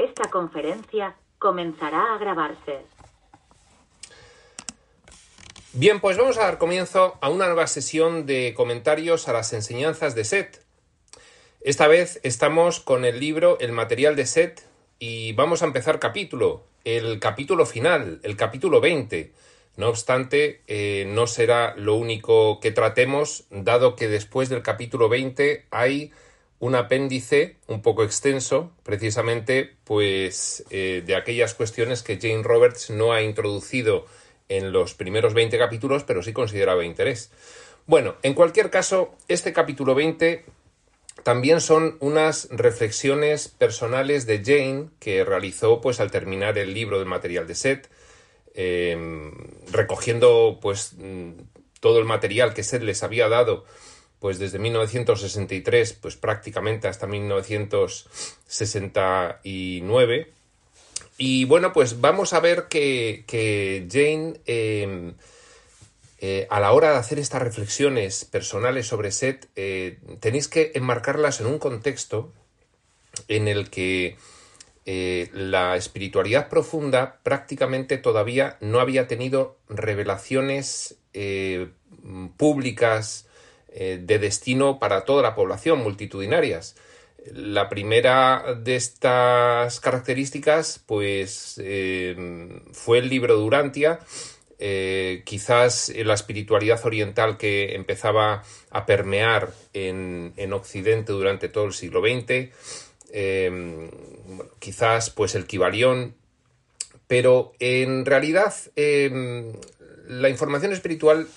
Esta conferencia comenzará a grabarse. Bien, pues vamos a dar comienzo a una nueva sesión de comentarios a las enseñanzas de Set. Esta vez estamos con el libro El material de Set y vamos a empezar capítulo, el capítulo final, el capítulo 20. No obstante, eh, no será lo único que tratemos, dado que después del capítulo 20 hay un apéndice un poco extenso, precisamente pues eh, de aquellas cuestiones que Jane Roberts no ha introducido en los primeros 20 capítulos, pero sí consideraba interés. Bueno, en cualquier caso, este capítulo 20 también son unas reflexiones personales de Jane que realizó pues al terminar el libro del material de Seth, em, recogiendo pues mm, todo el material que Seth les había dado pues desde 1963 pues prácticamente hasta 1969 y bueno, pues vamos a ver que, Jane, em, eh, a la hora de hacer estas reflexiones personales sobre Seth, eh, tenéis que enmarcarlas en un contexto en el que eh, la espiritualidad profunda prácticamente todavía no había tenido revelaciones públicas de destino para toda la población multitudinarias. La primera de estas características, pues, eh, fue el libro Durantia, eh, quizás la espiritualidad oriental que empezaba a permear en, Occidente durante todo el siglo XX, eh, quizás pues el Kibalión, pero en realidad la información espiritual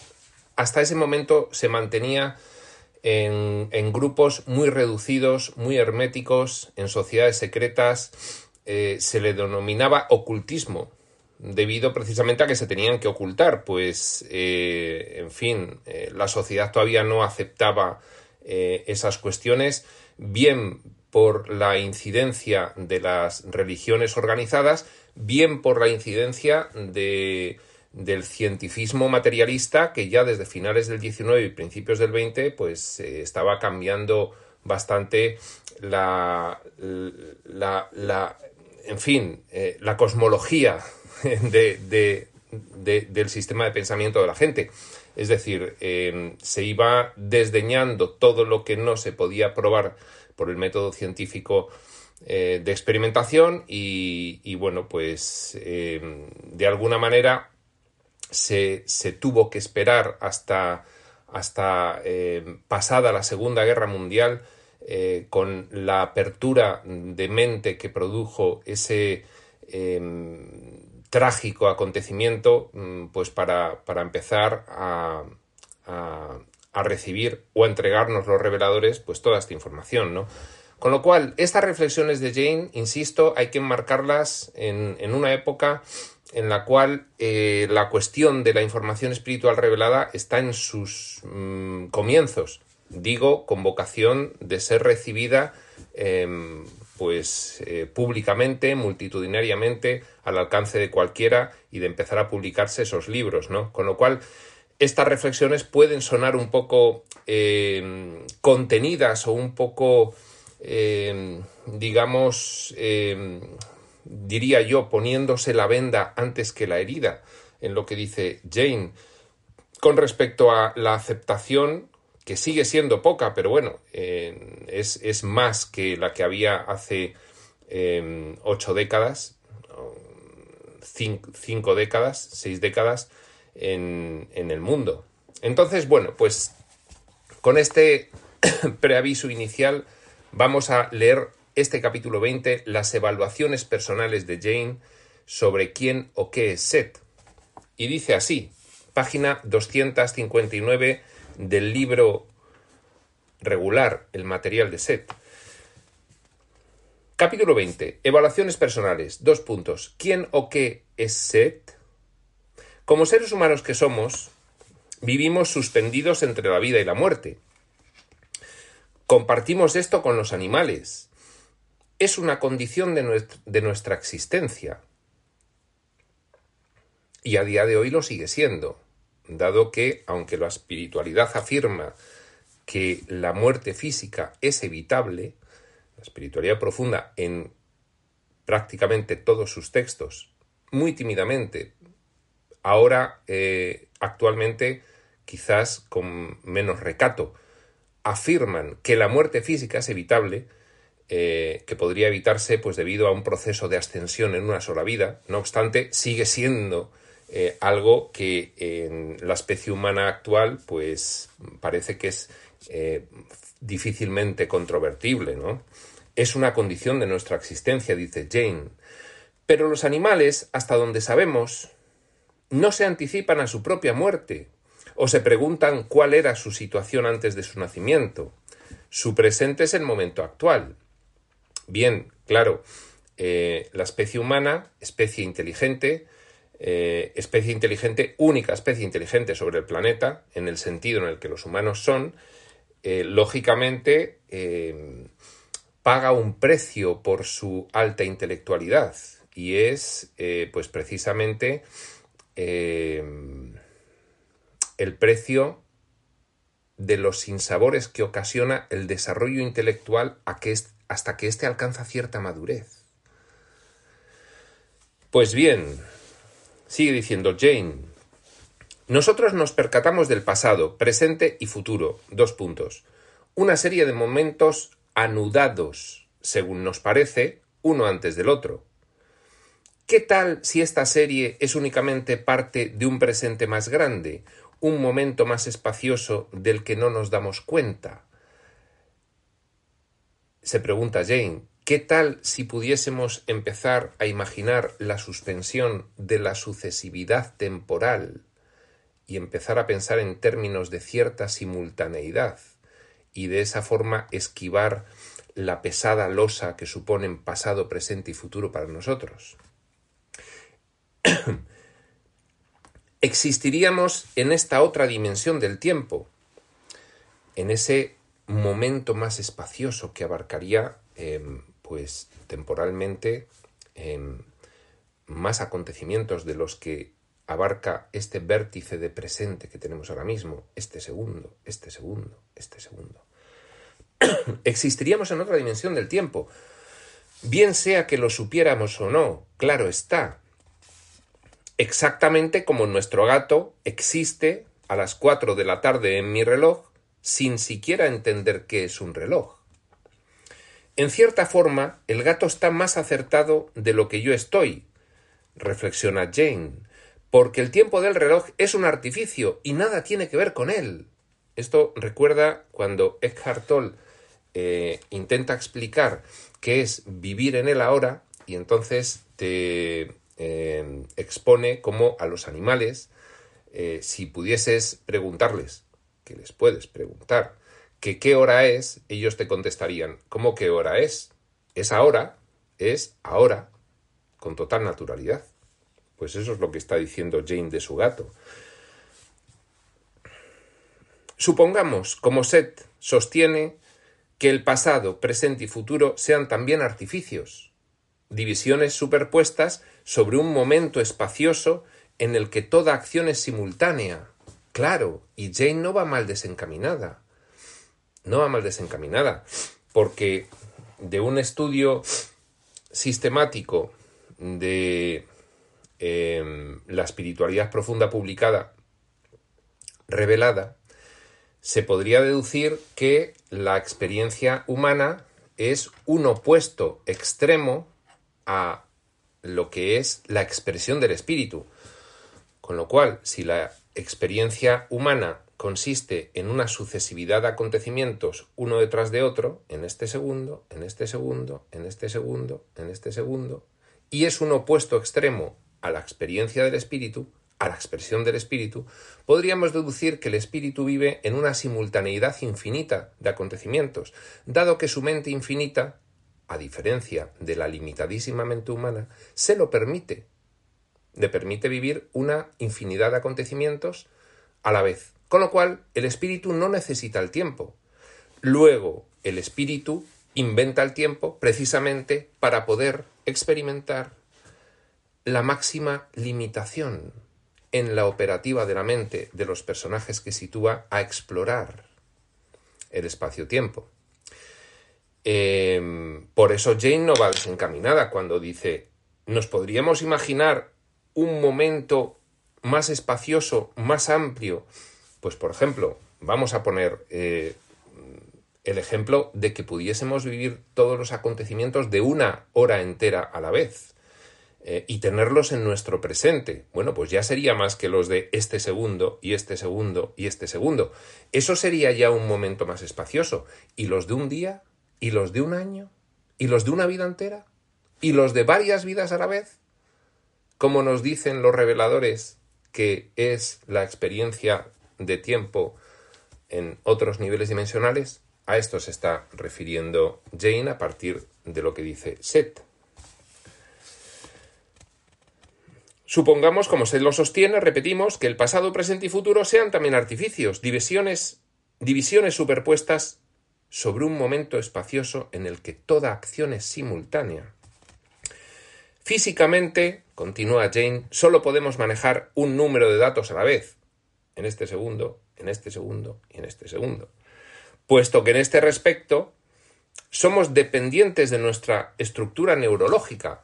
hasta ese momento se mantenía en, grupos muy reducidos, muy herméticos, en sociedades secretas, eh, se le denominaba ocultismo, debido precisamente a que se tenían que ocultar, pues, eh, en fin, eh, la sociedad todavía no aceptaba esas cuestiones, bien por la incidencia de las religiones organizadas, bien por la incidencia de del cientifismo materialista que ya desde finales del 19 y principios del 20 pues eh, estaba cambiando bastante la, la, la en fin, eh, la cosmología de, del sistema de pensamiento de la gente. Es decir, em, se iba desdeñando todo lo que no se podía probar por el método científico eh, de experimentación y, y bueno, pues em, de alguna manera se, tuvo que esperar hasta, hasta eh, pasada la Segunda Guerra Mundial eh, con la apertura de mente que produjo ese em, trágico acontecimiento, mm, pues para, empezar a, a, recibir o a entregarnos los reveladores, pues toda esta información, ¿no? Con lo cual, estas reflexiones de Jane, insisto, hay que enmarcarlas en, en una época en la cual eh, la cuestión de la información espiritual revelada está en sus mm, comienzos. Digo, con vocación de ser recibida em, pues eh, públicamente, multitudinariamente, al alcance de cualquiera y de empezar a publicarse esos libros, ¿no? Con lo cual, estas reflexiones pueden sonar un poco em, contenidas o un poco, em, digamos, diría yo, poniéndose la venda antes que la herida, en lo que dice Jane, con respecto a la aceptación, que sigue siendo poca, pero bueno, es, más que la que había hace em, ocho décadas, cinco, décadas, seis décadas en, en el mundo. Entonces, bueno, pues con este preaviso inicial vamos a leer este capítulo 20, las evaluaciones personales de Jane sobre quién o qué es Seth. Y dice así, página 259 del libro regular, el material de Seth. Capítulo 20. Evaluaciones personales. Dos puntos. ¿Quién o qué es Set? Como seres humanos que somos, vivimos suspendidos entre la vida y la muerte. Compartimos esto con los animales. Es una condición de, nuestra existencia. Y a día de hoy lo sigue siendo, dado que, aunque la espiritualidad afirma que la muerte física es evitable, la espiritualidad profunda en prácticamente todos sus textos, muy tímidamente, ahora eh, actualmente quizás con menos recato, afirman que la muerte física es evitable, eh, que podría evitarse pues debido a un proceso de ascensión en una sola vida, no obstante sigue siendo eh, algo que en la especie humana actual pues parece que es difícilmente controvertible, ¿no? Es una condición de nuestra existencia, dice Jane. Pero los animales, hasta donde sabemos, no se anticipan a su propia muerte, o se preguntan cuál era su situación antes de su nacimiento. Su presente es el momento actual. Bien, claro, eh, la especie humana, especie inteligente, eh, especie inteligente, única especie inteligente sobre el planeta, en el sentido en el que los humanos son, eh, lógicamente paga un precio por su alta intelectualidad y es pues precisamente el precio de los sinsabores que ocasiona el desarrollo intelectual hasta que éste alcanza cierta madurez. Pues bien, sigue diciendo Jane, nosotros nos percatamos del pasado, presente y futuro, dos puntos, una serie de momentos anudados, según nos parece, uno antes del otro. ¿Qué tal si esta serie es únicamente parte de un presente más grande, un momento más espacioso del que no nos damos cuenta? Se pregunta Jane, ¿qué tal si pudiésemos empezar a imaginar la suspensión de la sucesividad temporal y empezar a pensar en términos de cierta simultaneidad? y de esa forma esquivar la pesada losa que suponen pasado, presente y futuro para nosotros. Existiríamos en esta otra dimensión del tiempo, en ese momento más espacioso que abarcaría, em, pues, temporalmente em, más acontecimientos de los que abarca este vértice de presente que tenemos ahora mismo, este segundo, este segundo, este segundo. Existiríamos en otra dimensión del tiempo. Bien sea que lo supiéramos o no, claro está. Exactamente como nuestro gato existe a las 4 de la tarde en mi reloj sin siquiera entender qué es un reloj. En cierta forma, el gato está más acertado de lo que yo estoy, reflexiona Jane, porque el tiempo del reloj es un artificio y nada tiene que ver con él. Esto recuerda cuando Eckhart Tolle eh, intenta explicar qué es vivir en el ahora y entonces te eh, expone cómo a los animales, eh, si pudieses preguntarles, que les puedes preguntar, que qué hora es, ellos te contestarían, ¿cómo qué hora es? Es ahora, es ahora, con total naturalidad. Pues eso es lo que está diciendo Jane de su gato. Supongamos, como Seth sostiene, que el pasado, presente y futuro sean también artificios, divisiones superpuestas sobre un momento espacioso en el que toda acción es simultánea. Claro, y Jane no va mal desencaminada. No va mal desencaminada, porque de un estudio sistemático de Em, la espiritualidad profunda publicada revelada, se podría deducir que la experiencia humana es un opuesto extremo a lo que es la expresión del espíritu. Con lo cual, si la experiencia humana consiste en una sucesividad de acontecimientos uno detrás de otro, en este segundo, en este segundo, en este segundo, en este segundo, y es un opuesto extremo a la experiencia del espíritu, a la expresión del espíritu, podríamos deducir que el espíritu vive en una simultaneidad infinita de acontecimientos, dado que su mente infinita a diferencia de la limitadísima mente humana, se lo permite. Le permite vivir una infinidad de acontecimientos a la vez. Con lo cual, el espíritu no necesita el tiempo. Luego, el espíritu inventa el tiempo precisamente para poder experimentar la máxima limitación en la operativa de la mente de los personajes que sitúa a explorar el espacio-tiempo. Em, por eso Jane no va desencaminada cuando dice, nos podríamos imaginar un momento más espacioso, más amplio. Pues por ejemplo, vamos a poner eh, el ejemplo de que pudiésemos vivir todos los acontecimientos de una hora entera a la vez eh, y tenerlos en nuestro presente. Bueno, pues ya sería más que los de este segundo y este segundo y este segundo. Eso sería ya un momento más espacioso. ¿Y los de un día? ¿Y los de un año? ¿Y los de una vida entera? ¿Y los de varias vidas a la vez? Como nos dicen los reveladores que es la experiencia de tiempo en otros niveles dimensionales, a esto se está refiriendo Jane a partir de lo que dice Seth. Supongamos, como se lo sostiene, repetimos, que el pasado, presente y futuro sean también artificios, divisiones, divisiones superpuestas sobre un momento espacioso en el que toda acción es simultánea. Físicamente, continúa Jane, solo podemos manejar un número de datos a la vez, en este segundo, en este segundo y en este segundo, puesto que en este respecto somos dependientes de nuestra estructura neurológica.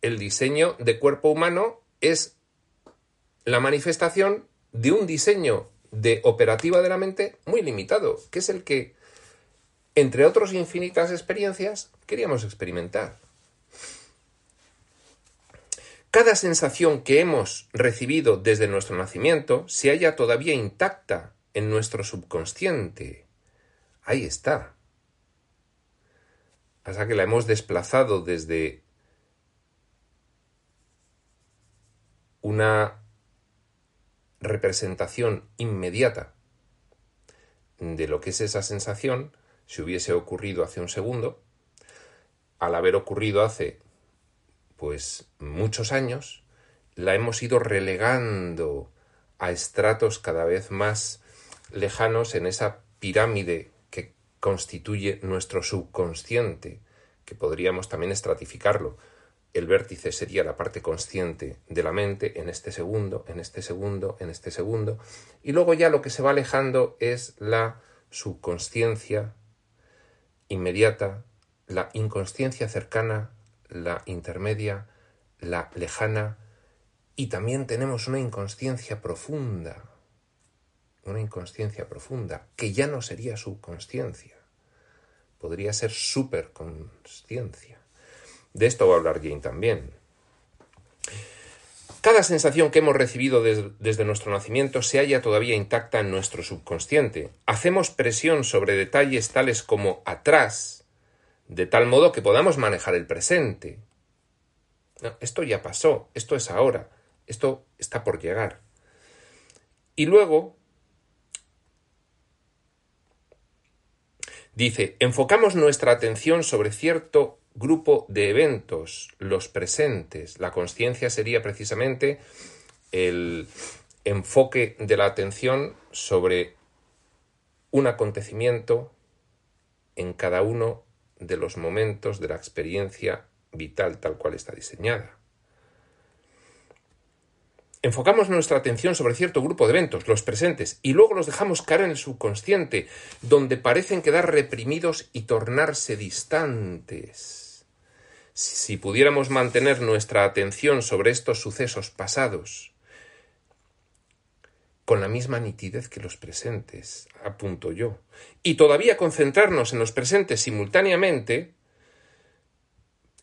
El diseño de cuerpo humano es la manifestación de un diseño de operativa de la mente muy limitado, que es el que entre otras infinitas experiencias, queríamos experimentar. Cada sensación que hemos recibido desde nuestro nacimiento se halla todavía intacta en nuestro subconsciente. Ahí está. Hasta que la hemos desplazado desde una representación inmediata de lo que es esa sensación si hubiese ocurrido hace un segundo, al haber ocurrido hace pues muchos años, la hemos ido relegando a estratos cada vez más lejanos en esa pirámide que constituye nuestro subconsciente, que podríamos también estratificarlo. El vértice sería la parte consciente de la mente en este segundo, en este segundo, en este segundo, y luego ya lo que se va alejando es la subconsciencia inmediata, la inconsciencia cercana, la intermedia, la lejana, y también tenemos una inconsciencia profunda, una inconsciencia profunda, que ya no sería subconsciencia, podría ser superconsciencia. De esto va a hablar Jane también. Cada sensación que hemos recibido desde nuestro nacimiento se halla todavía intacta en nuestro subconsciente. Hacemos presión sobre detalles tales como atrás, de tal modo que podamos manejar el presente. esto ya pasó, esto es ahora, esto está por llegar. Y luego dice, enfocamos nuestra atención sobre cierto grupo de eventos, los presentes. La conciencia sería precisamente el enfoque de la atención sobre un acontecimiento en cada uno de los momentos de la experiencia vital tal cual está diseñada. Enfocamos nuestra atención sobre cierto grupo de eventos, los presentes, y luego los dejamos caer en el subconsciente, donde parecen quedar reprimidos y tornarse distantes si pudiéramos mantener nuestra atención sobre estos sucesos pasados con la misma nitidez que los presentes, apunto yo, y todavía concentrarnos en los presentes simultáneamente,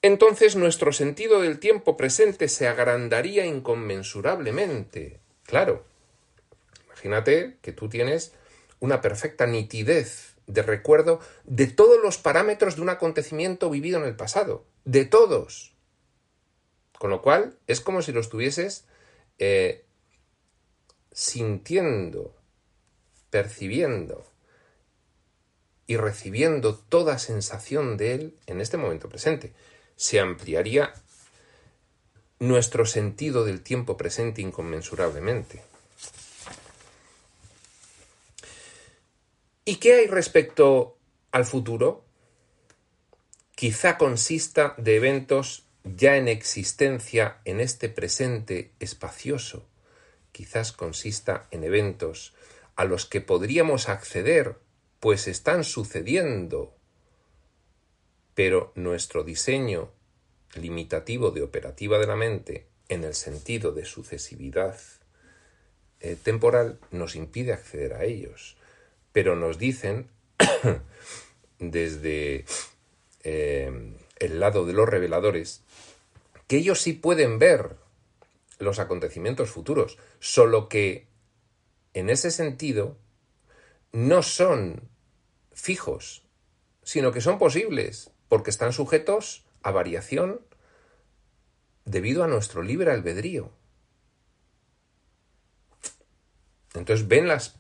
entonces nuestro sentido del tiempo presente se agrandaría inconmensurablemente. Claro, imagínate que tú tienes una perfecta nitidez de recuerdo de todos los parámetros de un acontecimiento vivido en el pasado, de todos. Con lo cual es como si lo estuvieses eh, sintiendo, percibiendo y recibiendo toda sensación de él en este momento presente. Se ampliaría nuestro sentido del tiempo presente inconmensurablemente. ¿Y qué hay respecto al futuro? Quizá consista de eventos ya en existencia en este presente espacioso. Quizás consista en eventos a los que podríamos acceder, pues están sucediendo. Pero nuestro diseño limitativo de operativa de la mente, en el sentido de sucesividad eh, temporal, nos impide acceder a ellos. Pero nos dicen, desde eh, el lado de los reveladores, que ellos sí pueden ver los acontecimientos futuros, solo que en ese sentido, no son fijos, sino que son posibles, porque están sujetos a variación debido a nuestro libre albedrío. Entonces ven las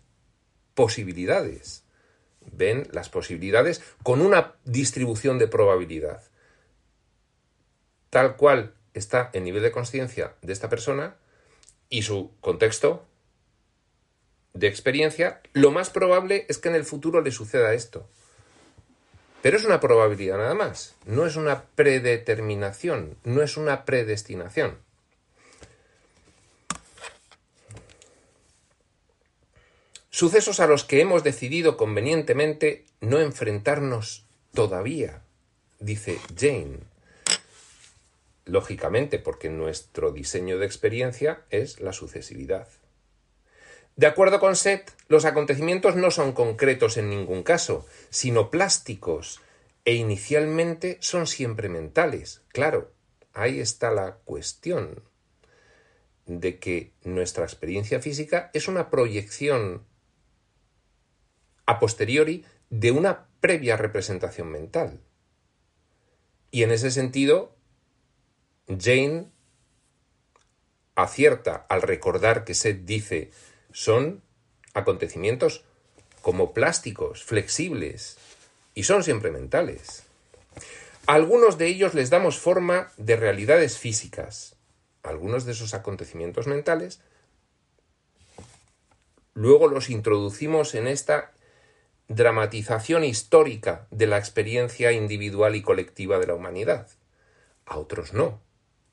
posibilidades, ven las posibilidades con una distribución de probabilidad, tal cual está el nivel de conciencia de esta persona y su contexto de experiencia, lo más probable es que en el futuro le suceda esto. Pero es una probabilidad nada más, no es una predeterminación, no es una predestinación. Sucesos a los que hemos decidido convenientemente no enfrentarnos todavía, dice Jane. Lógicamente, porque nuestro diseño de experiencia es la sucesividad. De acuerdo con Seth, los acontecimientos no son concretos en ningún caso, sino plásticos, e inicialmente son siempre mentales. Claro, ahí está la cuestión de que nuestra experiencia física es una proyección a posteriori de una previa representación mental. Y en ese sentido, Jane acierta al recordar que Seth dice son acontecimientos como plásticos, flexibles, y son siempre mentales. algunos de ellos les damos forma de realidades físicas. Algunos de esos acontecimientos mentales luego los introducimos en esta dramatización histórica de la experiencia individual y colectiva de la humanidad. A otros no.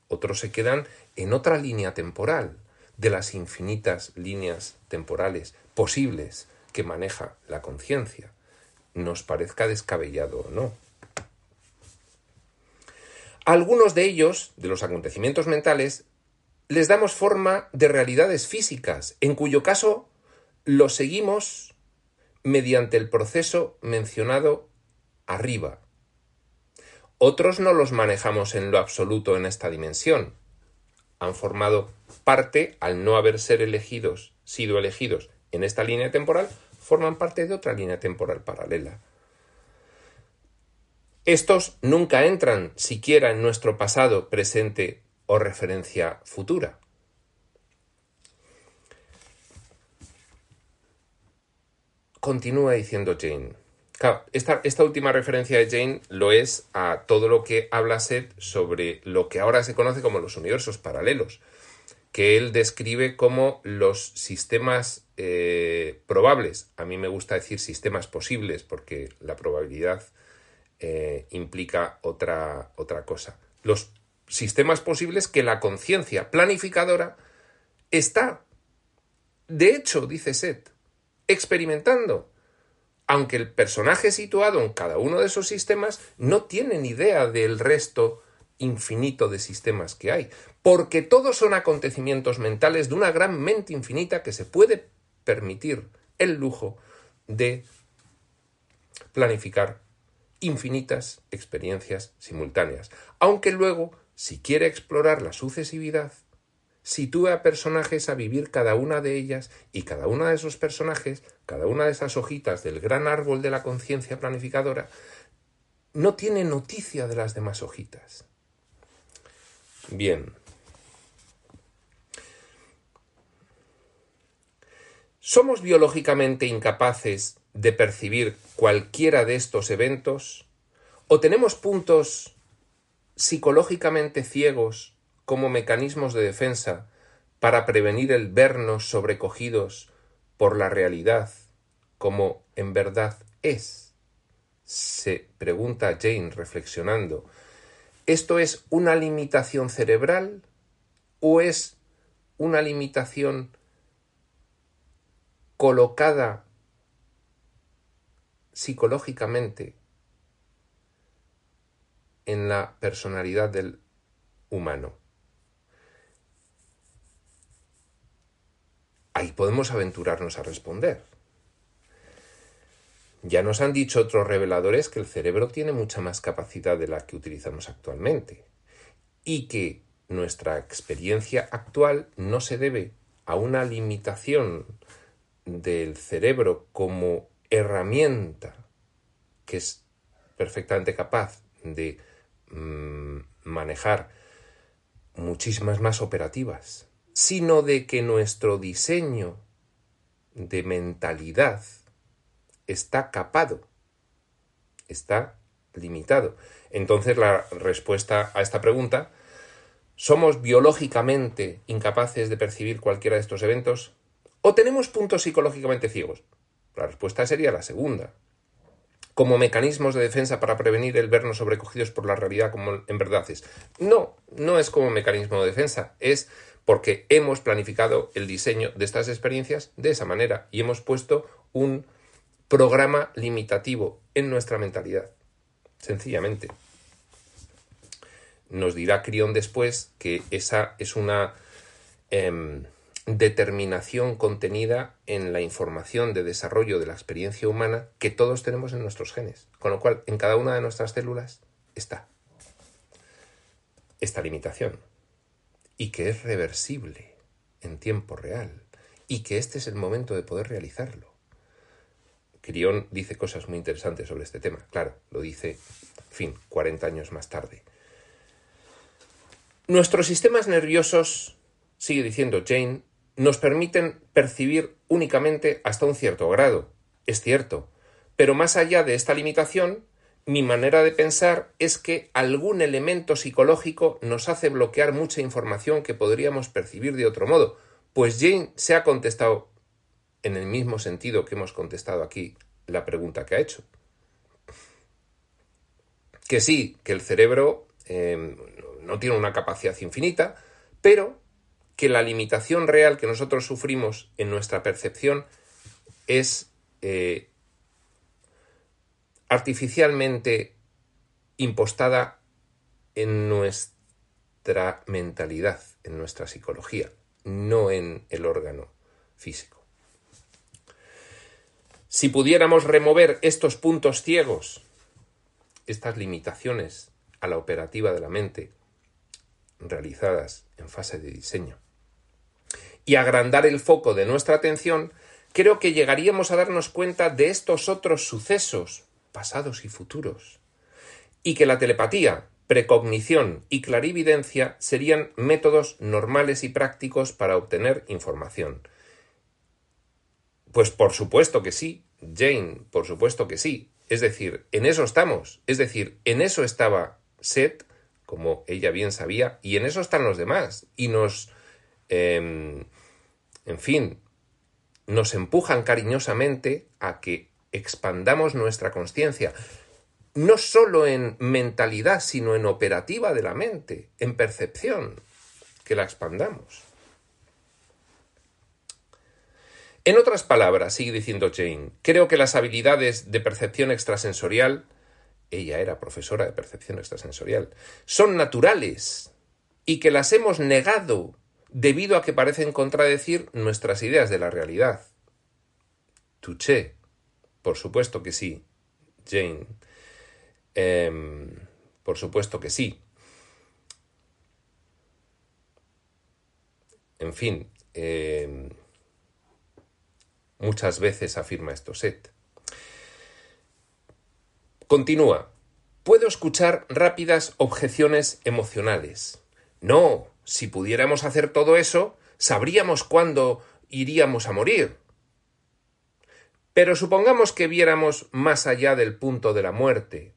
Otros se quedan en otra línea temporal, de las infinitas líneas temporales posibles que maneja la conciencia, nos parezca descabellado o no. algunos de ellos, de los acontecimientos mentales, les damos forma de realidades físicas, en cuyo caso los seguimos mediante el proceso mencionado arriba. Otros no los manejamos en lo absoluto en esta dimensión, han formado parte, al no haber ser elegidos, sido elegidos en esta línea temporal, forman parte de otra línea temporal paralela. Estos nunca entran siquiera en nuestro pasado, presente o referencia futura. Continúa diciendo Jane esta, última referencia de Jane lo es a todo lo que habla Seth sobre lo que ahora se conoce como los universos paralelos, que él describe como los sistemas eh, probables. A mí me gusta decir sistemas posibles porque la probabilidad eh, implica otra, otra cosa. Los sistemas posibles que la conciencia planificadora está, de hecho, dice Seth, experimentando aunque el personaje situado en cada uno de esos sistemas no tiene ni idea del resto infinito de sistemas que hay, porque todos son acontecimientos mentales de una gran mente infinita que se puede permitir el lujo de planificar infinitas experiencias simultáneas, aunque luego, si quiere explorar la sucesividad, sitúe a personajes a vivir cada una de ellas y cada uno de esos personajes, cada una de esas hojitas del gran árbol de la conciencia planificadora, no tiene noticia de las demás hojitas. Bien. Somos biológicamente incapaces de percibir cualquiera de estos eventos? ¿O tenemos puntos psicológicamente ciegos como mecanismos de defensa para prevenir el vernos sobrecogidos por la realidad como en verdad es? Se pregunta Jane reflexionando. ¿Esto es una limitación cerebral o es una limitación colocada psicológicamente en la personalidad del humano. Ahí podemos aventurarnos a responder. Ya nos han dicho otros reveladores que el cerebro tiene mucha más capacidad de la que utilizamos actualmente y que nuestra experiencia actual no se debe a una limitación del cerebro como herramienta que es perfectamente capaz de mm, manejar muchísimas más operativas, sino de que nuestro diseño de mentalidad está capado, está limitado. Entonces la respuesta a esta pregunta, ¿somos biológicamente incapaces de percibir cualquiera de estos eventos? ¿O tenemos puntos psicológicamente ciegos? La respuesta sería la segunda. Como mecanismos de defensa para prevenir el vernos sobrecogidos por la realidad como en verdad es. No, no es como mecanismo de defensa, es porque hemos planificado el diseño de estas experiencias de esa manera y hemos puesto un programa limitativo en nuestra mentalidad. Sencillamente. Nos dirá Crión después que esa es una em, determinación contenida en la información de desarrollo de la experiencia humana que todos tenemos en nuestros genes, con lo cual en cada una de nuestras células está esta limitación y que es reversible en tiempo real y que este es el momento de poder realizarlo. Crión dice cosas muy interesantes sobre este tema, claro, lo dice, fin, 40 años más tarde. Nuestros sistemas nerviosos, sigue diciendo Jane, nos permiten percibir únicamente hasta un cierto grado. Es cierto. Pero más allá de esta limitación, mi manera de pensar es que algún elemento psicológico nos hace bloquear mucha información que podríamos percibir de otro modo. Pues Jane se ha contestado en el mismo sentido que hemos contestado aquí la pregunta que ha hecho. Que sí, que el cerebro eh, no tiene una capacidad infinita, pero que la limitación real que nosotros sufrimos en nuestra percepción es eh, artificialmente impostada en nuestra mentalidad, en nuestra psicología, no en el órgano físico. Si pudiéramos remover estos puntos ciegos, estas limitaciones a la operativa de la mente realizadas en fase de diseño, y agrandar el foco de nuestra atención, creo que llegaríamos a darnos cuenta de estos otros sucesos, pasados y futuros, y que la telepatía, precognición y clarividencia serían métodos normales y prácticos para obtener información. Pues por supuesto que sí, Jane, por supuesto que sí. Es decir, en eso estamos. Es decir, en eso estaba Seth, como ella bien sabía, y en eso están los demás. Y nos Em, en fin, nos empujan cariñosamente a que expandamos nuestra conciencia, no solo en mentalidad, sino en operativa de la mente, en percepción, que la expandamos. En otras palabras, sigue diciendo Jane, creo que las habilidades de percepción extrasensorial, ella era profesora de percepción extrasensorial, son naturales y que las hemos negado debido a que parecen contradecir nuestras ideas de la realidad. Touché. Por supuesto que sí, Jane. Em, por supuesto que sí. En fin, em, muchas veces afirma esto Set. Continúa. Puedo escuchar rápidas objeciones emocionales. No, si pudiéramos hacer todo eso, sabríamos cuándo iríamos a morir. Pero supongamos que viéramos más allá del punto de la muerte,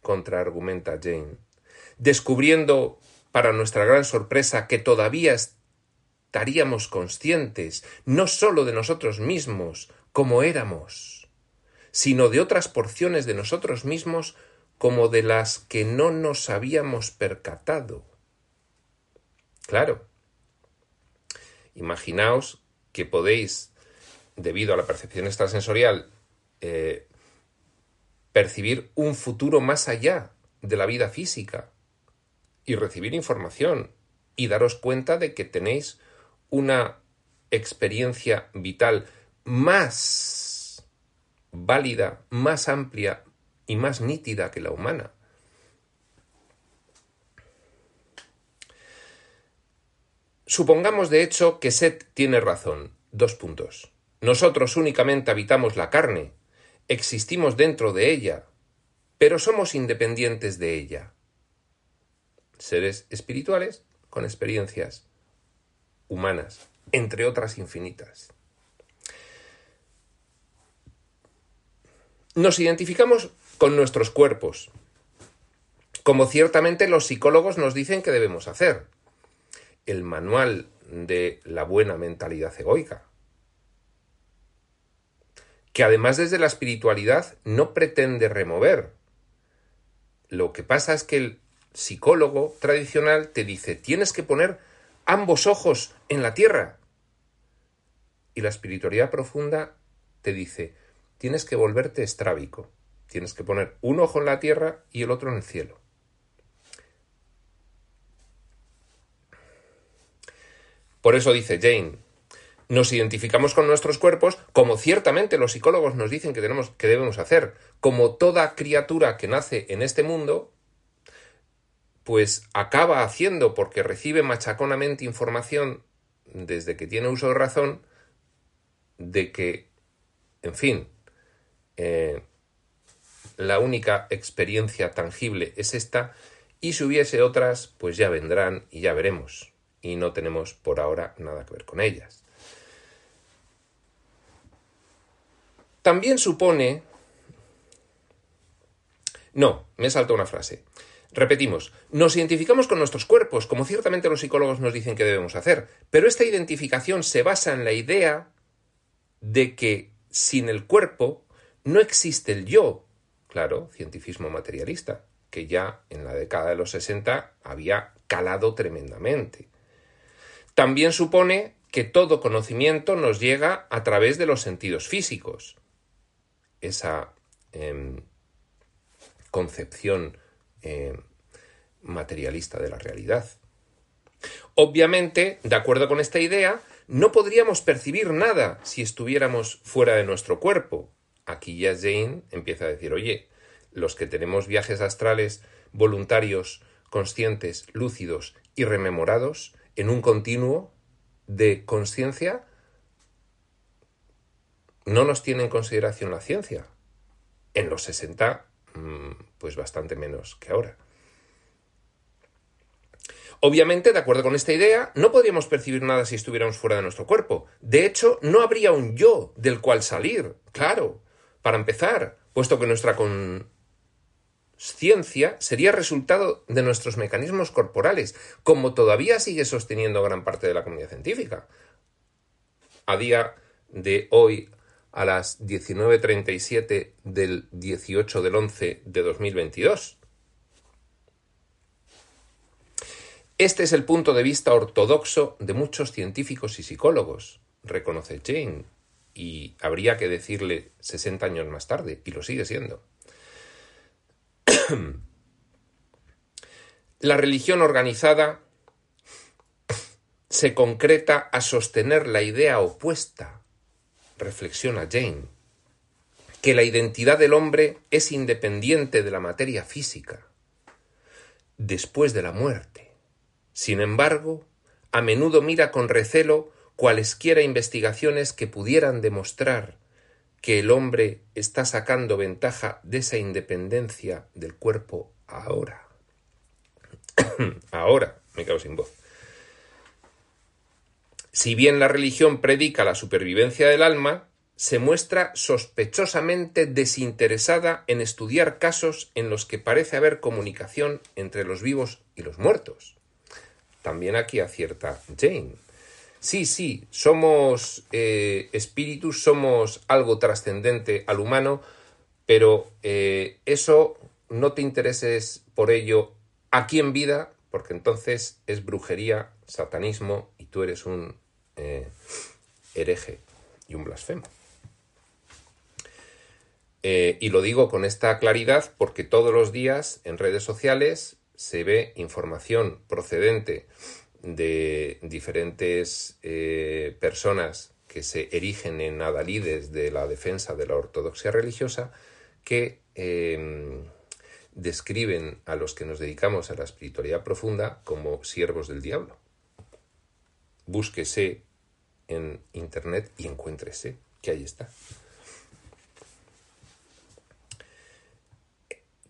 contraargumenta Jane, descubriendo, para nuestra gran sorpresa, que todavía estaríamos conscientes no sólo de nosotros mismos como éramos, sino de otras porciones de nosotros mismos como de las que no nos habíamos percatado. Claro. Imaginaos que podéis, debido a la percepción extrasensorial, eh, percibir un futuro más allá de la vida física y recibir información y daros cuenta de que tenéis una experiencia vital más válida, más amplia y más nítida que la humana. Supongamos de hecho que Seth tiene razón. Dos puntos. Nosotros únicamente habitamos la carne, existimos dentro de ella, pero somos independientes de ella. Seres espirituales con experiencias humanas, entre otras infinitas. Nos identificamos con nuestros cuerpos, como ciertamente los psicólogos nos dicen que debemos hacer. El manual de la buena mentalidad egoica, que además desde la espiritualidad no pretende remover. Lo que pasa es que el psicólogo tradicional te dice tienes que poner ambos ojos en la tierra. Y la espiritualidad profunda te dice tienes que volverte estrábico, tienes que poner un ojo en la tierra y el otro en el cielo. Por eso dice Jane, nos identificamos con nuestros cuerpos, como ciertamente los psicólogos nos dicen que, tenemos, que debemos hacer. Como toda criatura que nace en este mundo, pues acaba haciendo porque recibe machaconamente información desde que tiene uso de razón de que, en fin, eh, la única experiencia tangible es esta y si hubiese otras, pues ya vendrán y ya veremos. Y no tenemos por ahora nada que ver con ellas. También supone... No, me salta una frase. Repetimos, nos identificamos con nuestros cuerpos, como ciertamente los psicólogos nos dicen que debemos hacer, pero esta identificación se basa en la idea de que sin el cuerpo no existe el yo. Claro, cientifismo materialista, que ya en la década de los 60 había calado tremendamente. También supone que todo conocimiento nos llega a través de los sentidos físicos esa em, concepción em, materialista de la realidad. Obviamente, de acuerdo con esta idea, no podríamos percibir nada si estuviéramos fuera de nuestro cuerpo. Aquí ya Jane empieza a decir, oye, los que tenemos viajes astrales voluntarios, conscientes, lúcidos y rememorados en un continuo de conciencia, no nos tiene en consideración la ciencia. En los 60, mm, pues bastante menos que ahora. Obviamente, de acuerdo con esta idea, no podríamos percibir nada si estuviéramos fuera de nuestro cuerpo. De hecho, no habría un yo del cual salir, claro, para empezar, puesto que nuestra conciencia sería resultado de nuestros mecanismos corporales, como todavía sigue sosteniendo gran parte de la comunidad científica. A día de hoy a las 19.37 del 18 del 11 de 2022. Este es el punto de vista ortodoxo de muchos científicos y psicólogos, reconoce Jane, y habría que decirle 60 años más tarde, y lo sigue siendo. La religión organizada se concreta a sostener la idea opuesta reflexiona Jane, que la identidad del hombre es independiente de la materia física, después de la muerte. Sin embargo, a menudo mira con recelo cualesquiera investigaciones que pudieran demostrar que el hombre está sacando ventaja de esa independencia del cuerpo ahora. ahora, me quedo sin voz. Si bien la religión predica la supervivencia del alma, se muestra sospechosamente desinteresada en estudiar casos en los que parece haber comunicación entre los vivos y los muertos. También aquí acierta Jane. Sí, sí, somos eh, espíritus, somos algo trascendente al humano, pero eh, eso no te intereses por ello aquí en vida, porque entonces es brujería, satanismo y tú eres un eh, hereje y un blasfemo. y lo digo con esta claridad porque todos los días en redes sociales se ve información procedente de diferentes eh, personas que se erigen en adalides de la defensa de la ortodoxia religiosa que em, describen a los que nos dedicamos a la espiritualidad profunda como siervos del diablo. Búsquese en internet y encuéntrese que ahí está.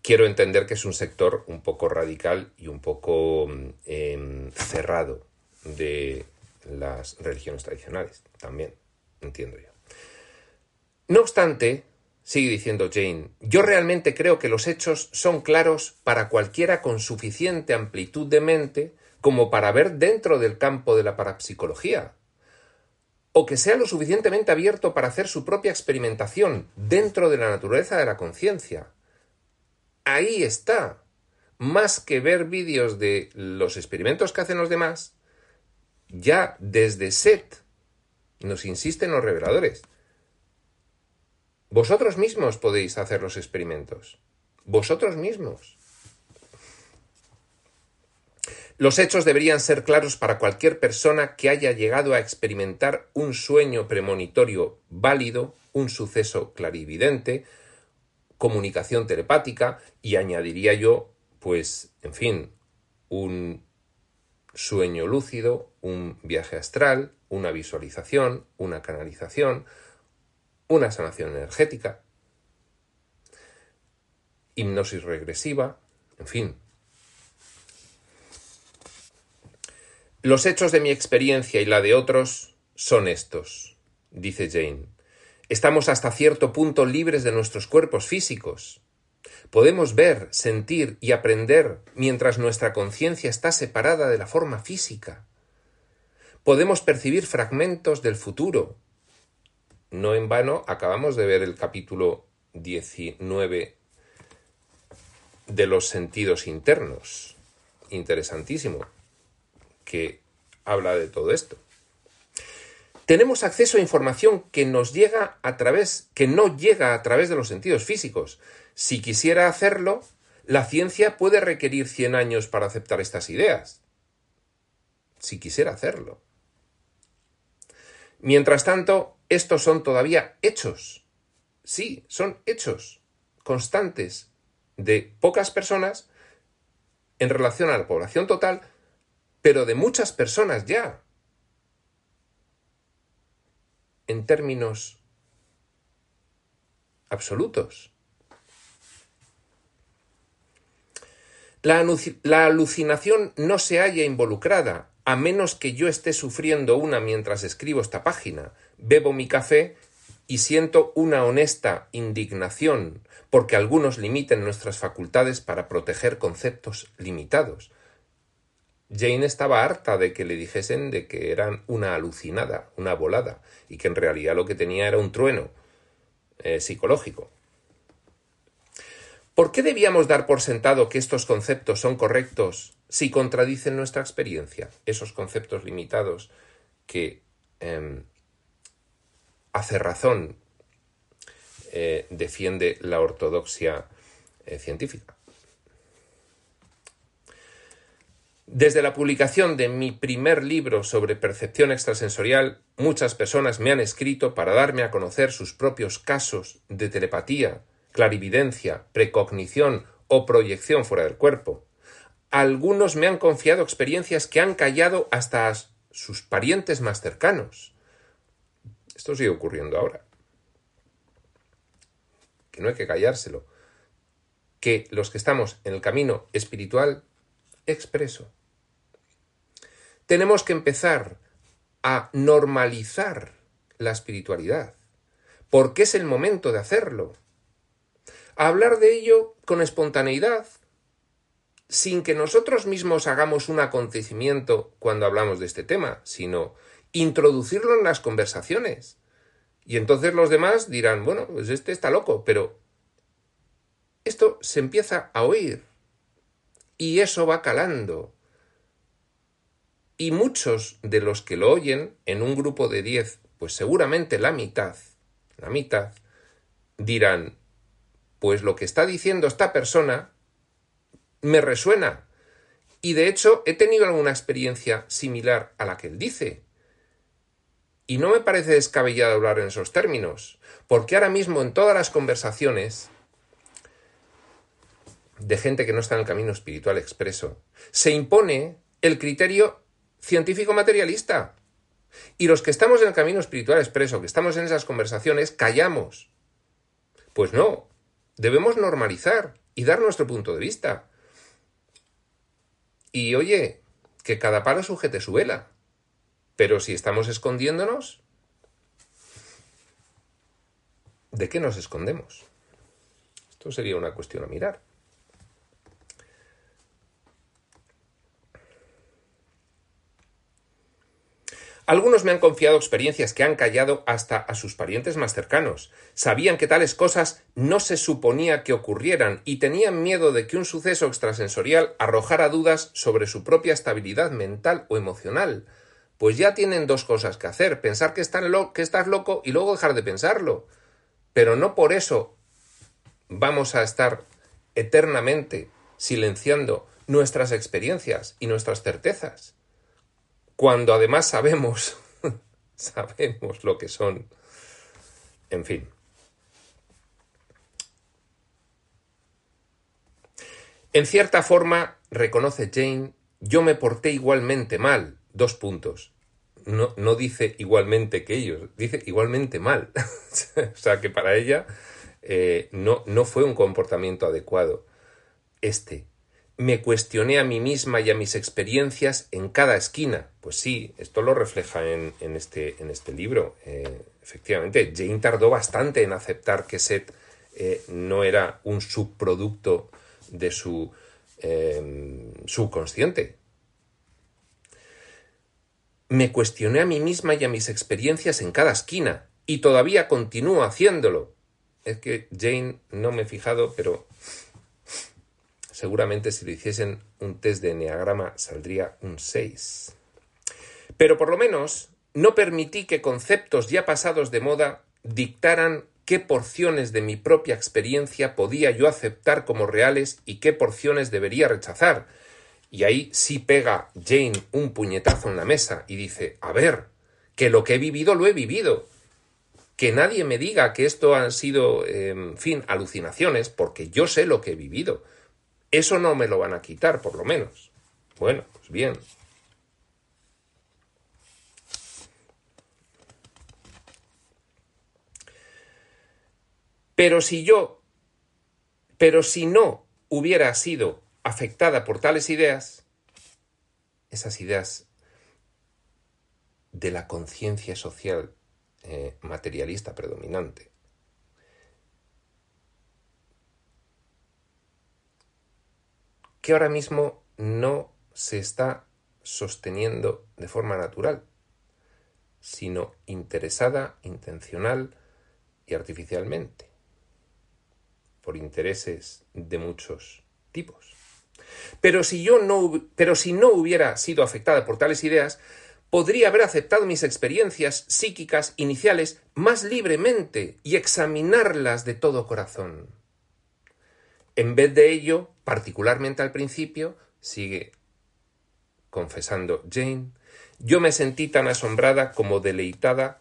quiero entender que es un sector un poco radical y un poco em, cerrado de las religiones tradicionales, también entiendo yo. No obstante, sigue diciendo Jane, yo realmente creo que los hechos son claros para cualquiera con suficiente amplitud de mente como para ver dentro del campo de la parapsicología, o que sea lo suficientemente abierto para hacer su propia experimentación dentro de la naturaleza de la conciencia, ahí está. Más que ver vídeos de los experimentos que hacen los demás, ya desde SET nos insisten los reveladores. Vosotros mismos podéis hacer los experimentos. Vosotros mismos. Los hechos deberían ser claros para cualquier persona que haya llegado a experimentar un sueño premonitorio válido, un suceso clarividente, comunicación telepática y añadiría yo, pues, en fin, un sueño lúcido, un viaje astral, una visualización, una canalización, una sanación energética, hipnosis regresiva, en fin. Los hechos de mi experiencia y la de otros son estos, dice Jane. Estamos hasta cierto punto libres de nuestros cuerpos físicos. Podemos ver, sentir y aprender mientras nuestra conciencia está separada de la forma física. Podemos percibir fragmentos del futuro. No en vano acabamos de ver el capítulo 19 de los sentidos internos. Interesantísimo. Que habla de todo esto tenemos acceso a información que nos llega a través, que no llega a través de los sentidos físicos. Si quisiera hacerlo, la ciencia puede requerir 100 años para aceptar estas ideas. Si quisiera hacerlo. Mientras tanto, estos son todavía hechos. Sí, son hechos constantes de pocas personas en relación a la población total, pero de muchas personas ya. en términos absolutos. La, la, alucinación no se halla involucrada, a menos que yo esté sufriendo una mientras escribo esta página. Bebo mi café y siento una honesta indignación porque algunos limiten nuestras facultades para proteger conceptos limitados. Jane estaba harta de que le dijesen de que eran una alucinada, una volada, y que en realidad lo que tenía era un trueno eh, psicológico. ¿Por qué debíamos dar por sentado que estos conceptos son correctos si contradicen nuestra experiencia? Esos conceptos limitados que em, hace razón eh, defiende la ortodoxia eh, científica. Desde la publicación de mi primer libro sobre percepción extrasensorial, muchas personas me han escrito para darme a conocer sus propios casos de telepatía, clarividencia, precognición o proyección fuera del cuerpo. Algunos me han confiado experiencias que han callado hasta sus parientes más cercanos. Esto sigue ocurriendo ahora. Que no hay que callárselo. Que los que estamos en el camino espiritual expreso. Tenemos que empezar a normalizar la espiritualidad, porque es el momento de hacerlo. Hablar de ello con espontaneidad, sin que nosotros mismos hagamos un acontecimiento cuando hablamos de este tema, sino introducirlo en las conversaciones. Y entonces los demás dirán, bueno, pues este está loco, pero esto se empieza a oír y eso va calando. Y muchos de los que lo oyen, en un grupo de diez, pues seguramente la mitad, la mitad, dirán, pues lo que está diciendo esta persona me resuena. Y de hecho he tenido alguna experiencia similar a la que él dice. Y no me parece descabellado hablar en esos términos, porque ahora mismo en todas las conversaciones de gente que no está en el camino espiritual expreso, se impone el criterio científico materialista. Y los que estamos en el camino espiritual expreso, que estamos en esas conversaciones, callamos. Pues no, debemos normalizar y dar nuestro punto de vista. Y oye, que cada palo sujete su vela. Pero si estamos escondiéndonos, ¿de qué nos escondemos? Esto sería una cuestión a mirar. Algunos me han confiado experiencias que han callado hasta a sus parientes más cercanos. Sabían que tales cosas no se suponía que ocurrieran y tenían miedo de que un suceso extrasensorial arrojara dudas sobre su propia estabilidad mental o emocional. Pues ya tienen dos cosas que hacer, pensar que, que estás loco y luego dejar de pensarlo. Pero no por eso vamos a estar eternamente silenciando nuestras experiencias y nuestras certezas cuando además sabemos, sabemos lo que son. En fin. En cierta forma, reconoce Jane, yo me porté igualmente mal. Dos puntos. No, no dice igualmente que ellos, dice igualmente mal. o sea que para ella eh, no, no fue un comportamiento adecuado. Este, me cuestioné a mí misma y a mis experiencias en cada esquina. Pues sí, esto lo refleja en, este, este, libro. Eh, efectivamente, Jane tardó bastante en aceptar que Seth eh, no era un subproducto de su em, subconsciente. Me cuestioné a mí misma y a mis experiencias en cada esquina, y todavía continúo haciéndolo. Es que Jane no me he fijado, pero Seguramente si le hiciesen un test de enneagrama saldría un 6. Pero por lo menos no permití que conceptos ya pasados de moda dictaran qué porciones de mi propia experiencia podía yo aceptar como reales y qué porciones debería rechazar. Y ahí sí pega Jane un puñetazo en la mesa y dice, a ver, que lo que he vivido lo he vivido. Que nadie me diga que esto han sido, en fin, alucinaciones, porque yo sé lo que he vivido. Eso no me lo van a quitar, por lo menos. Bueno, pues bien. Pero si yo, pero si no hubiera sido afectada por tales ideas, esas ideas de la conciencia social eh, materialista predominante, que ahora mismo no se está sosteniendo de forma natural, sino interesada, intencional y artificialmente, por intereses de muchos tipos. Pero si yo no, pero si no hubiera sido afectada por tales ideas, podría haber aceptado mis experiencias psíquicas iniciales más libremente y examinarlas de todo corazón. En vez de ello, particularmente al principio, sigue confesando Jane, yo me sentí tan asombrada como deleitada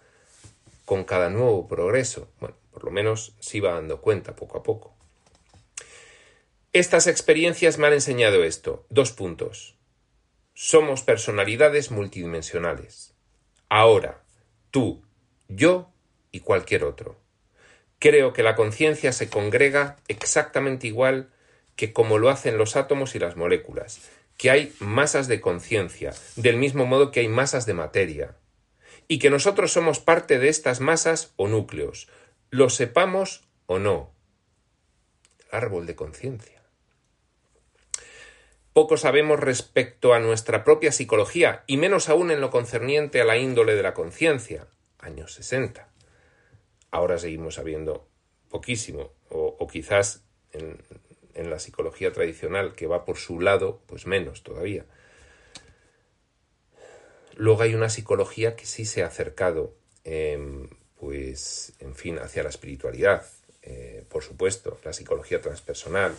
con cada nuevo progreso. Bueno, por lo menos se iba dando cuenta poco a poco. Estas experiencias me han enseñado esto. Dos puntos. Somos personalidades multidimensionales. Ahora, tú, yo y cualquier otro. Creo que la conciencia se congrega exactamente igual que como lo hacen los átomos y las moléculas, que hay masas de conciencia, del mismo modo que hay masas de materia, y que nosotros somos parte de estas masas o núcleos. lo sepamos o no. árbol de conciencia. Poco sabemos respecto a nuestra propia psicología, y menos aún en lo concerniente a la índole de la conciencia, años 60. Ahora seguimos sabiendo poquísimo, o, quizás en, la psicología tradicional que va por su lado, pues menos todavía. Luego hay una psicología que sí se ha acercado, em, pues, en fin, hacia la espiritualidad, eh, por supuesto, la psicología transpersonal,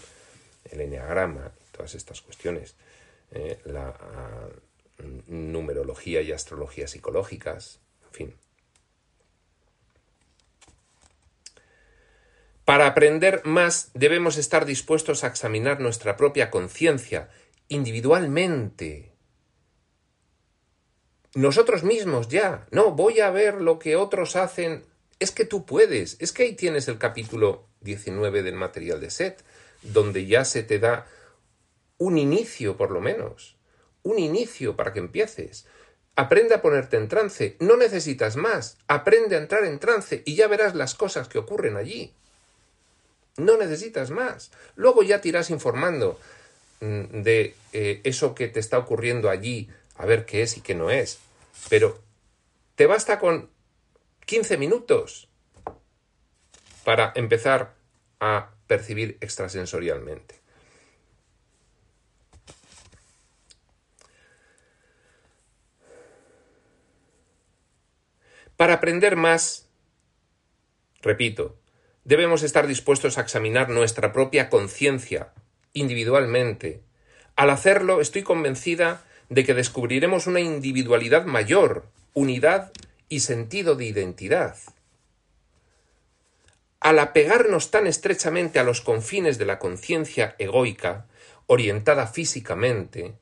el enneagrama, todas estas cuestiones, eh, la numerología y astrología psicológicas, en fin. Para aprender más debemos estar dispuestos a examinar nuestra propia conciencia individualmente. Nosotros mismos ya. No, voy a ver lo que otros hacen. Es que tú puedes. Es que ahí tienes el capítulo 19 del material de Set, donde ya se te da un inicio, por lo menos. Un inicio para que empieces. Aprende a ponerte en trance. No necesitas más. Aprende a entrar en trance y ya verás las cosas que ocurren allí. No necesitas más. Luego ya te irás informando mm, de eh, eso que te está ocurriendo allí, a ver qué es y qué no es. Pero te basta con 15 minutos para empezar a percibir extrasensorialmente. Para aprender más, repito, debemos estar dispuestos a examinar nuestra propia conciencia individualmente. Al hacerlo, estoy convencida de que descubriremos una individualidad mayor, unidad y sentido de identidad. Al apegarnos tan estrechamente a los confines de la conciencia egoica, orientada físicamente,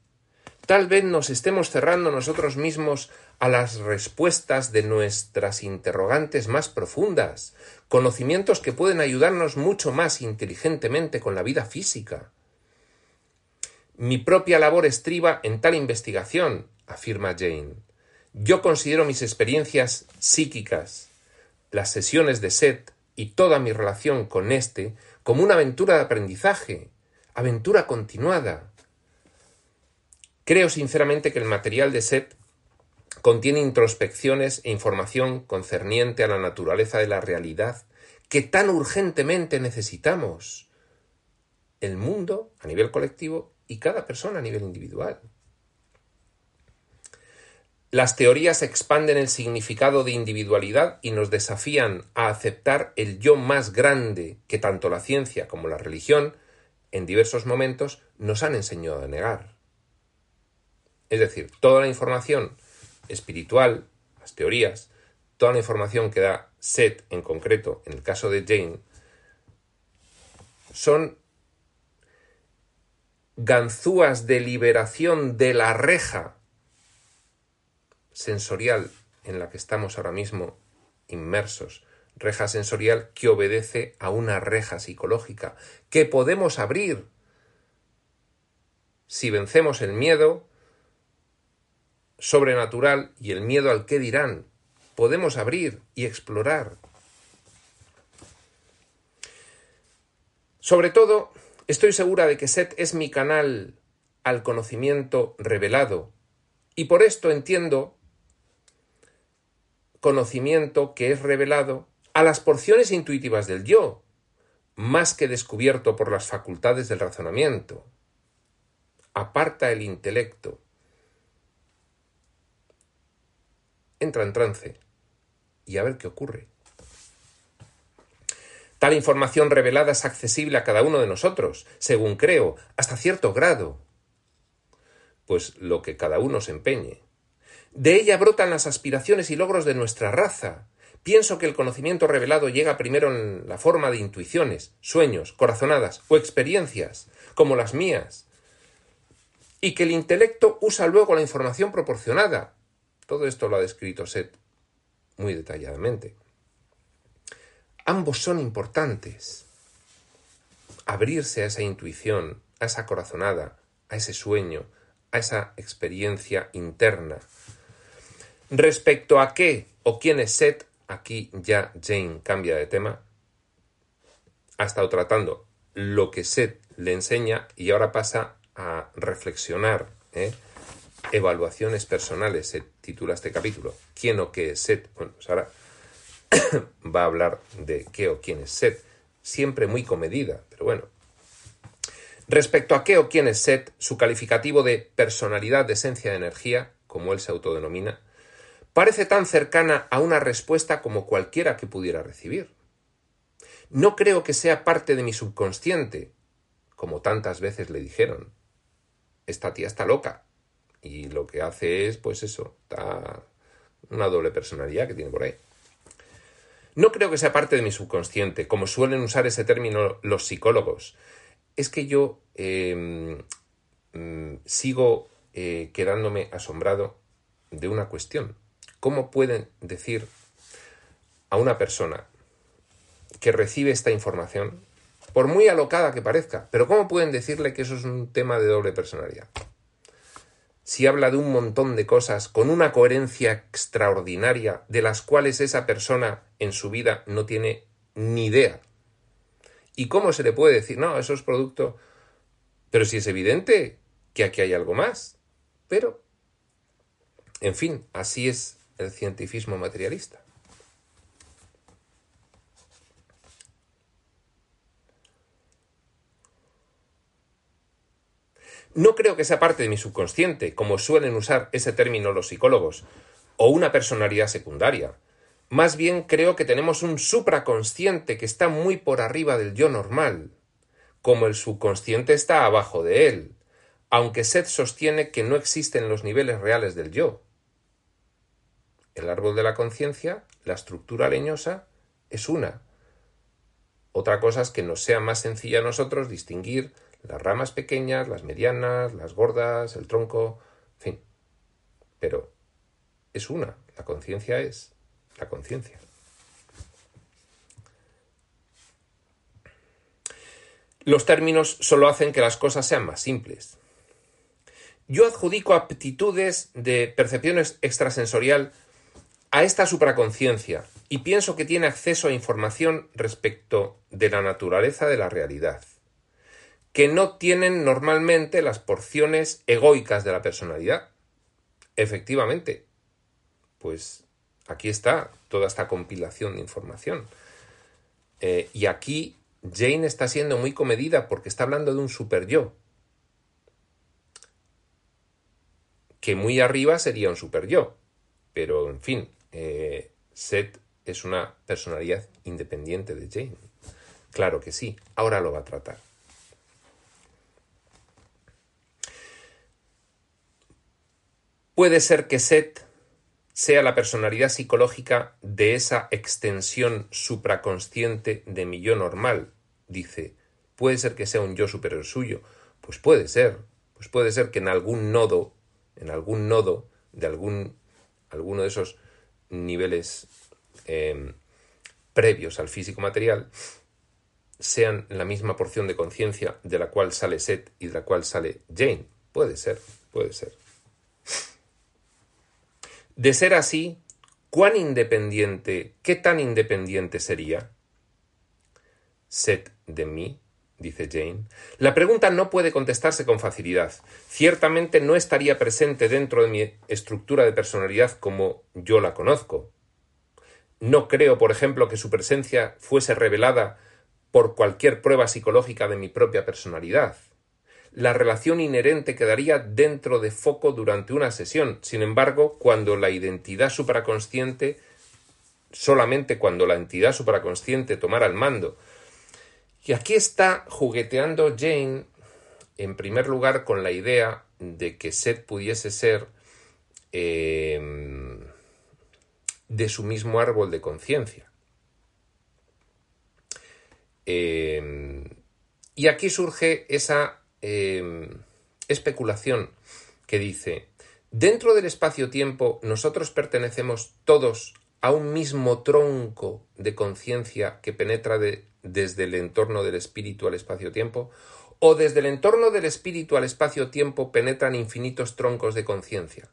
tal vez nos estemos cerrando nosotros mismos a las respuestas de nuestras interrogantes más profundas, conocimientos que pueden ayudarnos mucho más inteligentemente con la vida física. Mi propia labor estriba en tal investigación, afirma Jane. Yo considero mis experiencias psíquicas, las sesiones de Seth y toda mi relación con éste como una aventura de aprendizaje, aventura continuada. Creo sinceramente que el material de Seth Contiene introspecciones e información concerniente a la naturaleza de la realidad que tan urgentemente necesitamos. El mundo a nivel colectivo y cada persona a nivel individual. Las teorías expanden el significado de individualidad y nos desafían a aceptar el yo más grande que tanto la ciencia como la religión en diversos momentos nos han enseñado a negar. Es decir, toda la información espiritual, las teorías, toda la información que da Seth en concreto, en el caso de Jane, son ganzúas de liberación de la reja sensorial en la que estamos ahora mismo inmersos, reja sensorial que obedece a una reja psicológica que podemos abrir si vencemos el miedo, sobrenatural y el miedo al qué dirán. Podemos abrir y explorar. Sobre todo, estoy segura de que Set es mi canal al conocimiento revelado, y por esto entiendo conocimiento que es revelado a las porciones intuitivas del yo, más que descubierto por las facultades del razonamiento. Aparta el intelecto, entra en trance y a ver qué ocurre. Tal información revelada es accesible a cada uno de nosotros, según creo, hasta cierto grado, pues lo que cada uno se empeñe. De ella brotan las aspiraciones y logros de nuestra raza. Pienso que el conocimiento revelado llega primero en la forma de intuiciones, sueños, corazonadas o experiencias, como las mías, y que el intelecto usa luego la información proporcionada, todo esto lo ha descrito Seth muy detalladamente. Ambos son importantes. Abrirse a esa intuición, a esa corazonada, a ese sueño, a esa experiencia interna. Respecto a qué o quién es Seth, aquí ya Jane cambia de tema. Ha estado tratando lo que Seth le enseña y ahora pasa a reflexionar. ¿eh? Evaluaciones personales se titula este capítulo. ¿Quién o qué es Seth? Bueno, pues ahora va a hablar de qué o quién es Seth. Siempre muy comedida, pero bueno. Respecto a qué o quién es Seth, su calificativo de personalidad de esencia de energía, como él se autodenomina, parece tan cercana a una respuesta como cualquiera que pudiera recibir. No creo que sea parte de mi subconsciente, como tantas veces le dijeron. Esta tía está loca. Y lo que hace es, pues eso, está una doble personalidad que tiene por ahí. No creo que sea parte de mi subconsciente, como suelen usar ese término los psicólogos. Es que yo em, mm, sigo eh, quedándome asombrado de una cuestión. ¿Cómo pueden decir a una persona que recibe esta información, por muy alocada que parezca, pero cómo pueden decirle que eso es un tema de doble personalidad? Si habla de un montón de cosas con una coherencia extraordinaria de las cuales esa persona en su vida no tiene ni idea. ¿Y cómo se le puede decir, no, eso es producto... Pero si es evidente que aquí hay algo más. Pero, en fin, así es el cientifismo materialista. No creo que sea parte de mi subconsciente, como suelen usar ese término los psicólogos, o una personalidad secundaria. Más bien creo que tenemos un supraconsciente que está muy por arriba del yo normal, como el subconsciente está abajo de él, aunque Seth sostiene que no existen los niveles reales del yo el árbol de la conciencia, la estructura leñosa, es una. Otra cosa es que nos sea más sencilla a nosotros distinguir las ramas pequeñas, las medianas, las gordas, el tronco, en fin. Pero es una. La conciencia es la conciencia. Los términos solo hacen que las cosas sean más simples. Yo adjudico aptitudes de percepción extrasensorial a esta supraconciencia y pienso que tiene acceso a información respecto de la naturaleza de la realidad, que no tienen normalmente las porciones egoicas de la personalidad. Efectivamente, pues aquí está toda esta compilación de información. Eh, y aquí Jane está siendo muy comedida porque está hablando de un super yo. Que muy arriba sería un super yo. Pero, en fin, eh, Seth es una personalidad independiente de Jane. Claro que sí, ahora lo va a tratar. Puede ser que Seth sea la personalidad psicológica de esa extensión supraconsciente de mi yo normal, dice. Puede ser que sea un yo superior suyo. Pues puede ser. Pues puede ser que en algún nodo, en algún nodo de algún alguno de esos niveles em, previos al físico material sean la misma porción de conciencia de la cual sale Seth y de la cual sale Jane. Puede ser, puede ser. De ser así, ¿cuán independiente, qué tan independiente sería Seth de mí? dice Jane. La pregunta no puede contestarse con facilidad. Ciertamente no estaría presente dentro de mi estructura de personalidad como yo la conozco. No creo, por ejemplo, que su presencia fuese revelada por cualquier prueba psicológica de mi propia personalidad. La relación inherente quedaría dentro de foco durante una sesión. Sin embargo, cuando la identidad supraconsciente, solamente cuando la entidad supraconsciente tomara el mando y aquí está jugueteando Jane, en primer lugar, con la idea de que Seth pudiese ser em, de su mismo árbol de conciencia. Em, y aquí surge esa em, especulación que dice, dentro del espacio-tiempo nosotros pertenecemos todos a un mismo tronco de conciencia que penetra de, desde el entorno del espíritu al espacio-tiempo, o desde el entorno del espíritu al espacio-tiempo penetran infinitos troncos de conciencia.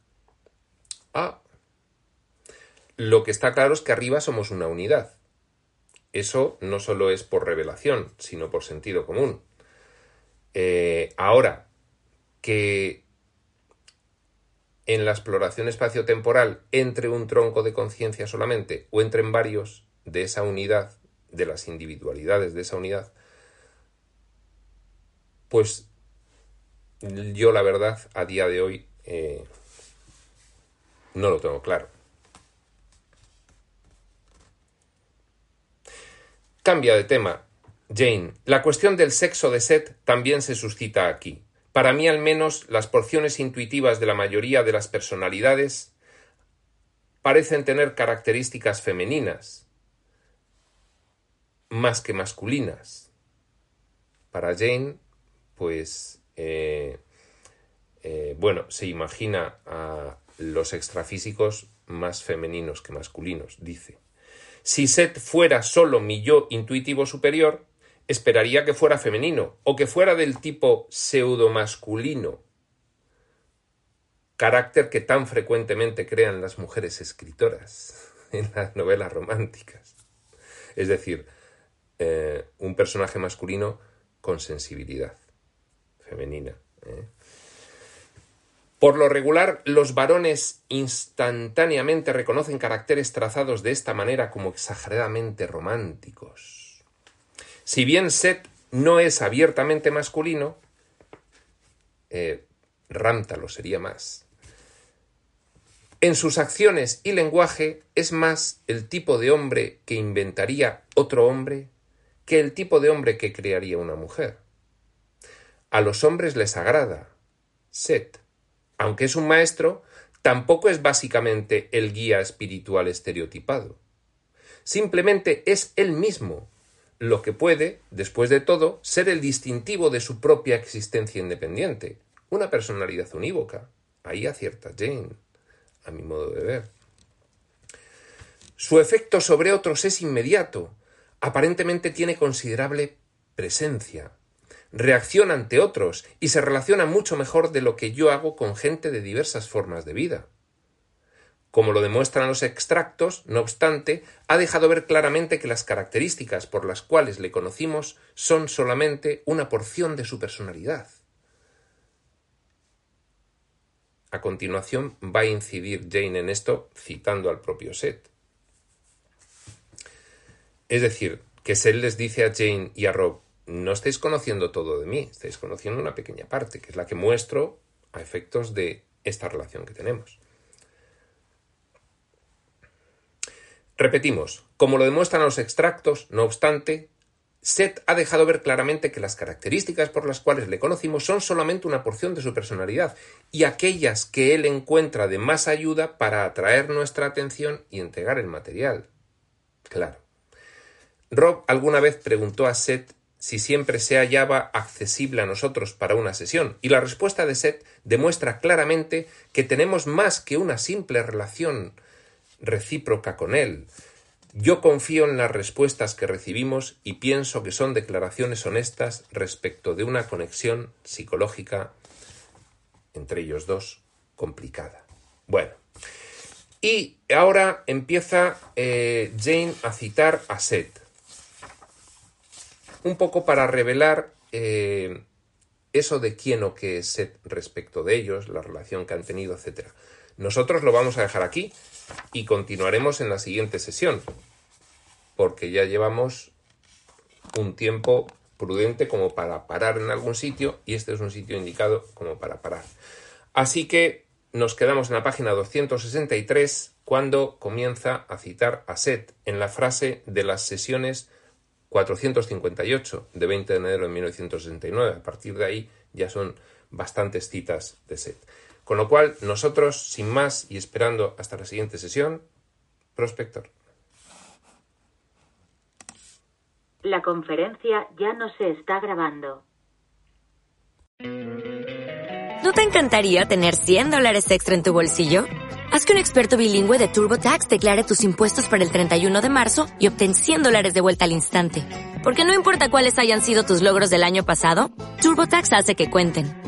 Ah, Lo que está claro es que arriba somos una unidad. Eso no solo es por revelación, sino por sentido común. Eh, ahora, que en la exploración espaciotemporal entre un tronco de conciencia solamente o entre en varios de esa unidad, de las individualidades de esa unidad, pues yo la verdad a día de hoy eh, no lo tengo claro. Cambia de tema. Jane, la cuestión del sexo de Seth también se suscita aquí. Para mí al menos las porciones intuitivas de la mayoría de las personalidades parecen tener características femeninas más que masculinas. Para Jane, pues, eh, eh, bueno, se imagina a los extrafísicos más femeninos que masculinos, dice. Si Seth fuera solo mi yo intuitivo superior, esperaría que fuera femenino o que fuera del tipo pseudo-masculino, carácter que tan frecuentemente crean las mujeres escritoras en las novelas románticas. Es decir, eh, un personaje masculino con sensibilidad femenina. ¿eh? Por lo regular, los varones instantáneamente reconocen caracteres trazados de esta manera como exageradamente románticos. Si bien Seth no es abiertamente masculino, eh, lo sería más. En sus acciones y lenguaje es más el tipo de hombre que inventaría otro hombre que el tipo de hombre que crearía una mujer. A los hombres les agrada. Seth aunque es un maestro, tampoco es básicamente el guía espiritual estereotipado. Simplemente es él mismo, lo que puede, después de todo, ser el distintivo de su propia existencia independiente, una personalidad unívoca. Ahí acierta Jane, a mi modo de ver. Su efecto sobre otros es inmediato, aparentemente tiene considerable presencia, reacciona ante otros y se relaciona mucho mejor de lo que yo hago con gente de diversas formas de vida. Como lo demuestran los extractos, no obstante, ha dejado ver claramente que las características por las cuales le conocimos son solamente una porción de su personalidad. A continuación va a incidir Jane en esto citando al propio Seth. Es decir, que Seth les dice a Jane y a Rob no estáis conociendo todo de mí, estáis conociendo una pequeña parte, que es la que muestro a efectos de esta relación que tenemos. Repetimos, como lo demuestran los extractos, no obstante, Seth ha dejado ver claramente que las características por las cuales le conocimos son solamente una porción de su personalidad y aquellas que él encuentra de más ayuda para atraer nuestra atención y entregar el material. Claro. Rob alguna vez preguntó a Seth si siempre se hallaba accesible a nosotros para una sesión, y la respuesta de Seth demuestra claramente que tenemos más que una simple relación recíproca con él. Yo confío en las respuestas que recibimos y pienso que son declaraciones honestas respecto de una conexión psicológica entre ellos dos complicada. Bueno, y ahora empieza eh, Jane a citar a Seth un poco para revelar eh, eso de quién o qué es Seth respecto de ellos, la relación que han tenido, etc. Nosotros lo vamos a dejar aquí y continuaremos en la siguiente sesión, porque ya llevamos un tiempo prudente como para parar en algún sitio y este es un sitio indicado como para parar. Así que nos quedamos en la página 263 cuando comienza a citar a Seth en la frase de las sesiones 458 de 20 de enero de 1969. A partir de ahí ya son bastantes citas de Seth. Con lo cual, nosotros, sin más y esperando hasta la siguiente sesión, prospector. La conferencia ya no se está grabando. ¿No te encantaría tener 100 dólares extra en tu bolsillo? Haz que un experto bilingüe de TurboTax declare tus impuestos para el 31 de marzo y obtén 100 dólares de vuelta al instante. Porque no importa cuáles hayan sido tus logros del año pasado, TurboTax hace que cuenten.